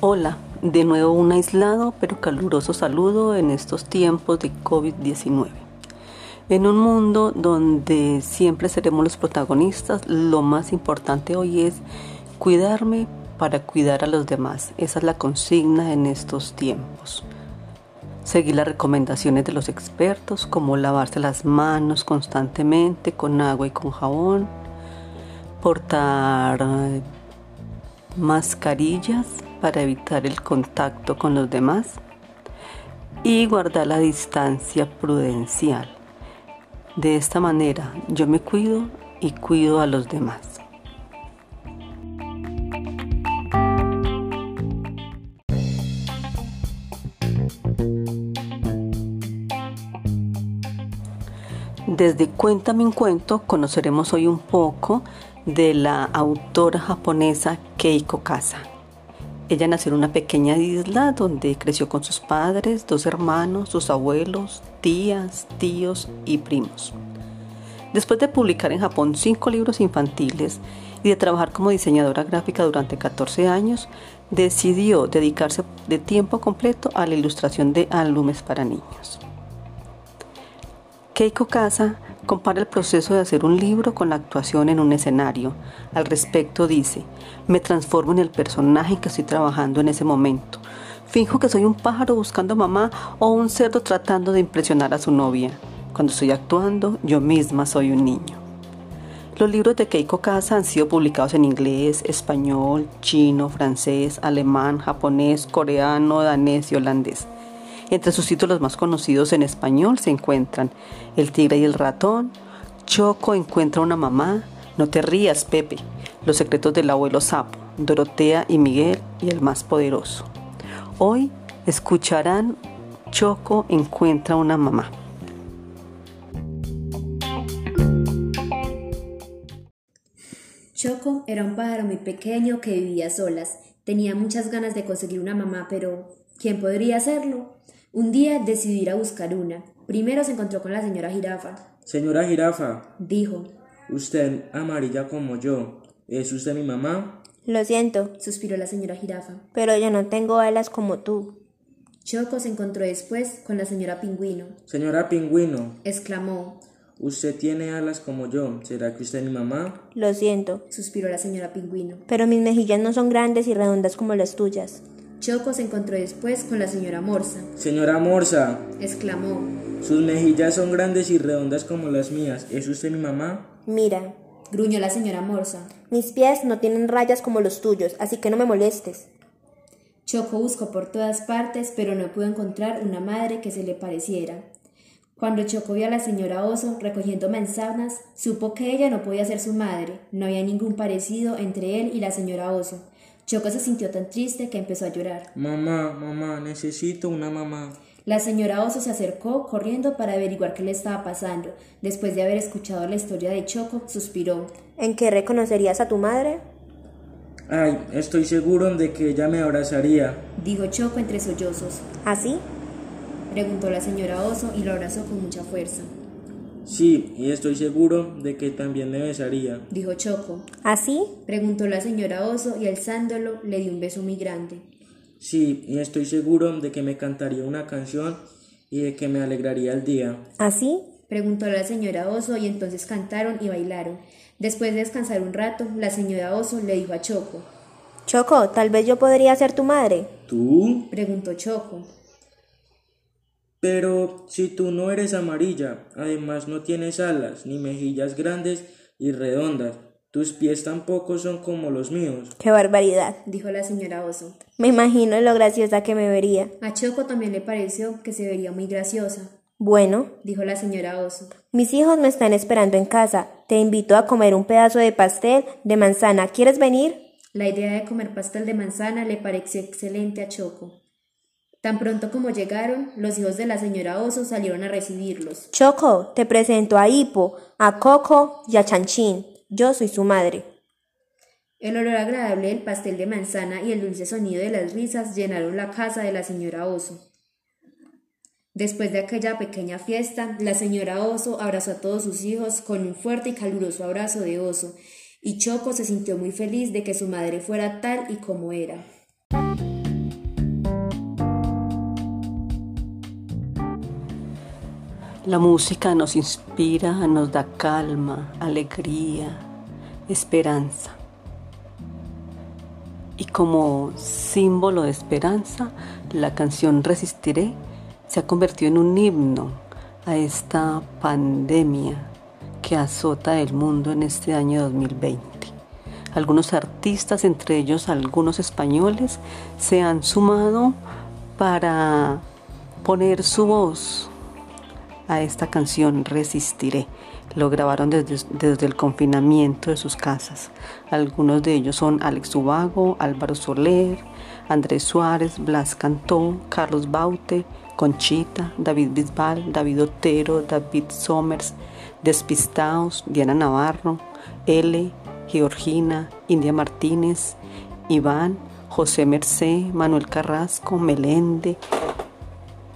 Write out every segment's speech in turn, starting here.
Hola, de nuevo un aislado pero caluroso saludo en estos tiempos de COVID-19. En un mundo donde siempre seremos los protagonistas, lo más importante hoy es cuidarme para cuidar a los demás. Esa es la consigna en estos tiempos. Seguir las recomendaciones de los expertos como lavarse las manos constantemente con agua y con jabón, portar eh, mascarillas para evitar el contacto con los demás y guardar la distancia prudencial. De esta manera yo me cuido y cuido a los demás. Desde Cuéntame un cuento conoceremos hoy un poco de la autora japonesa Keiko Kasa. Ella nació en una pequeña isla donde creció con sus padres, dos hermanos, sus abuelos, tías, tíos y primos. Después de publicar en Japón cinco libros infantiles y de trabajar como diseñadora gráfica durante 14 años, decidió dedicarse de tiempo completo a la ilustración de álbumes para niños. Keiko Kasa compara el proceso de hacer un libro con la actuación en un escenario. Al respecto dice, me transformo en el personaje que estoy trabajando en ese momento. Finjo que soy un pájaro buscando mamá o un cerdo tratando de impresionar a su novia. Cuando estoy actuando, yo misma soy un niño. Los libros de Keiko Casa han sido publicados en inglés, español, chino, francés, alemán, japonés, coreano, danés y holandés. Entre sus títulos más conocidos en español se encuentran El tigre y el ratón, Choco encuentra una mamá, No te rías, Pepe, Los secretos del abuelo sapo, Dorotea y Miguel y el más poderoso. Hoy escucharán Choco encuentra una mamá. Choco era un pájaro muy pequeño que vivía solas. Tenía muchas ganas de conseguir una mamá, pero ¿quién podría hacerlo? Un día decidió ir a buscar una. Primero se encontró con la señora jirafa. Señora jirafa, Dijo, usted amarilla como yo, ¿es usted mi mamá? Lo siento, suspiró la señora jirafa. pero yo no tengo alas como tú. Choco se encontró después con la señora pingüino. Señora pingüino, Exclamó, usted tiene alas como yo, ¿será que usted es mi mamá? Lo siento, suspiró la señora pingüino. pero mis mejillas no son grandes y redondas como las tuyas. Choco se encontró después con la señora Morsa. Señora Morsa, Exclamó, sus mejillas son grandes y redondas como las mías, ¿es usted mi mamá? Mira, gruñó la señora Morsa. mis pies no tienen rayas como los tuyos, así que no me molestes. Choco buscó por todas partes, pero no pudo encontrar una madre que se le pareciera. Cuando Choco vio a la señora Oso recogiendo manzanas, supo que ella no podía ser su madre. No había ningún parecido entre él y la señora Oso. Choco se sintió tan triste que empezó a llorar. Mamá, mamá, necesito una mamá. La señora Oso se acercó corriendo para averiguar qué le estaba pasando. Después de haber escuchado la historia de Choco, suspiró. ¿En qué reconocerías a tu madre? Ay, estoy seguro de que ella me abrazaría. Dijo Choco entre sollozos. ¿Así? Preguntó la señora Oso y lo abrazó con mucha fuerza. Sí, y estoy seguro de que también me besaría. Dijo Choco. ¿Así? Preguntó la señora Oso y alzándolo le dio un beso muy grande. Sí, y estoy seguro de que me cantaría una canción y de que me alegraría el día. ¿Así? Preguntó la señora Oso y entonces cantaron y bailaron. Después de descansar un rato, la señora Oso le dijo a Choco. Choco, tal vez yo podría ser tu madre. ¿Tú? Preguntó Choco. Pero si tú no eres amarilla, además no tienes alas, ni mejillas grandes y redondas, tus pies tampoco son como los míos. ¡Qué barbaridad! Dijo la señora Oso. Me imagino lo graciosa que me vería. A Choco también le pareció que se vería muy graciosa. Bueno, Dijo la señora Oso. mis hijos me están esperando en casa. Te invito a comer un pedazo de pastel de manzana. ¿Quieres venir? La idea de comer pastel de manzana le pareció excelente a Choco. Tan pronto como llegaron, los hijos de la señora Oso salieron a recibirlos. Choco, te presento a Hipo, a Coco y a Chanchín. Yo soy su madre. El olor agradable del pastel de manzana y el dulce sonido de las risas llenaron la casa de la señora Oso. Después de aquella pequeña fiesta, la señora Oso abrazó a todos sus hijos con un fuerte y caluroso abrazo de oso, y Choco se sintió muy feliz de que su madre fuera tal y como era. La música nos inspira, nos da calma, alegría, esperanza. Y como símbolo de esperanza, la canción Resistiré se ha convertido en un himno a esta pandemia que azota el mundo en este año 2020. Algunos artistas, entre ellos algunos españoles, se han sumado para poner su voz a esta canción Resistiré. Lo grabaron desde, desde, el confinamiento de sus casas. Algunos de ellos son Alex Ubago, Álvaro Soler, Andrés Suárez, Blas Cantó, Carlos Baute, Conchita, David Bisbal, David Otero, David Somers, Despistaos, Diana Navarro, L, Georgina, India Martínez, Iván, José Mercé, Manuel Carrasco, Melende,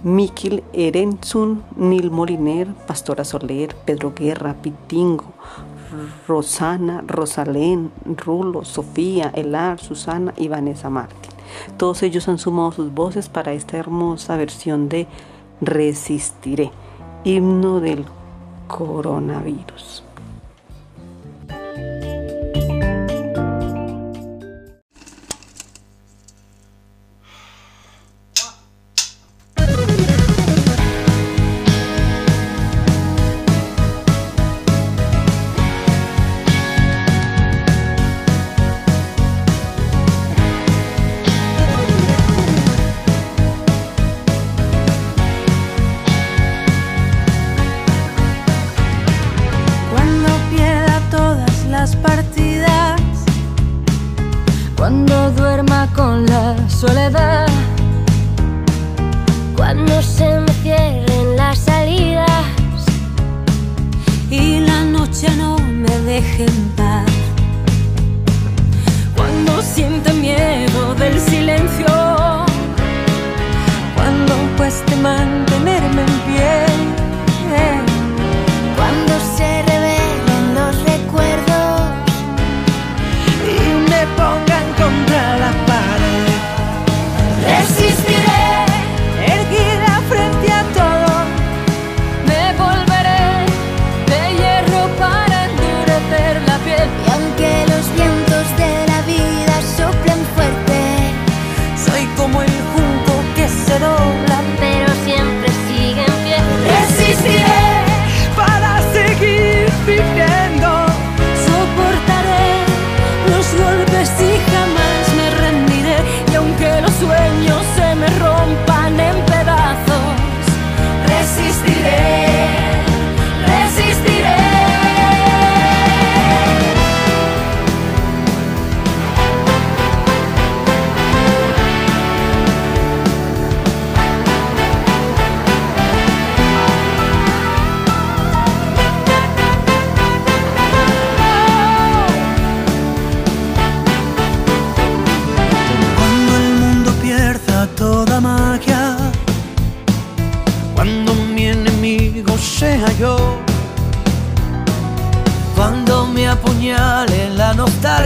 Mikil Erenzun, Nil Moliner, Pastora Soler, Pedro Guerra, Pitingo, Rosana, Rosalén, Rulo, Sofía, Elar, Susana y Vanessa Martín. Todos ellos han sumado sus voces para esta hermosa versión de Resistiré, himno del coronavirus.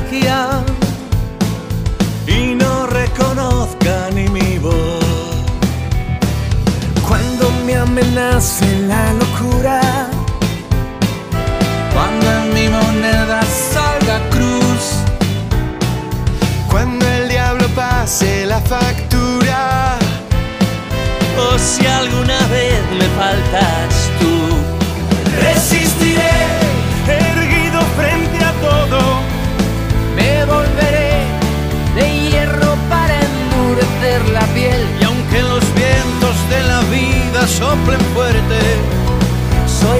magia y no reconozca ni mi voz. Cuando me amenacen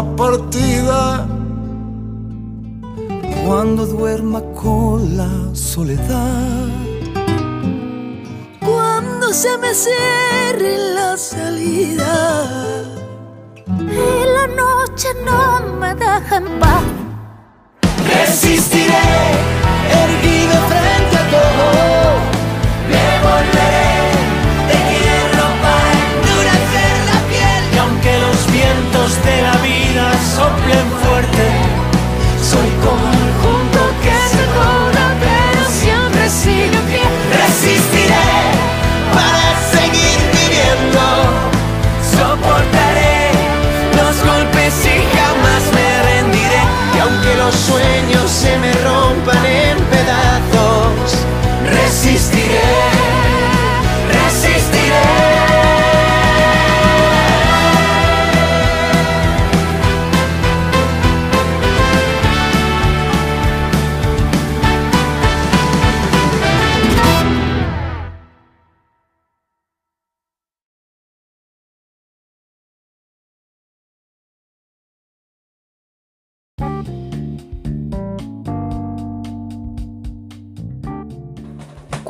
Partida. Cuando duerma con la soledad. Cuando se me cierre la salida. Y la noche no me deja en paz. Resistiré,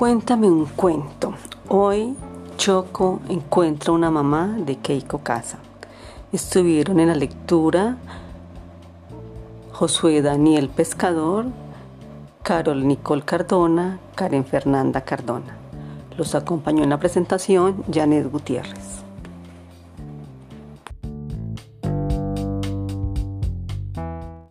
Cuéntame un cuento. Hoy Choco encuentra una mamá de Keiko Casa. Estuvieron en la lectura Josué Daniel Pescador, Carol Nicole Cardona, Karen Fernanda Cardona. Los acompañó en la presentación Janet Gutiérrez.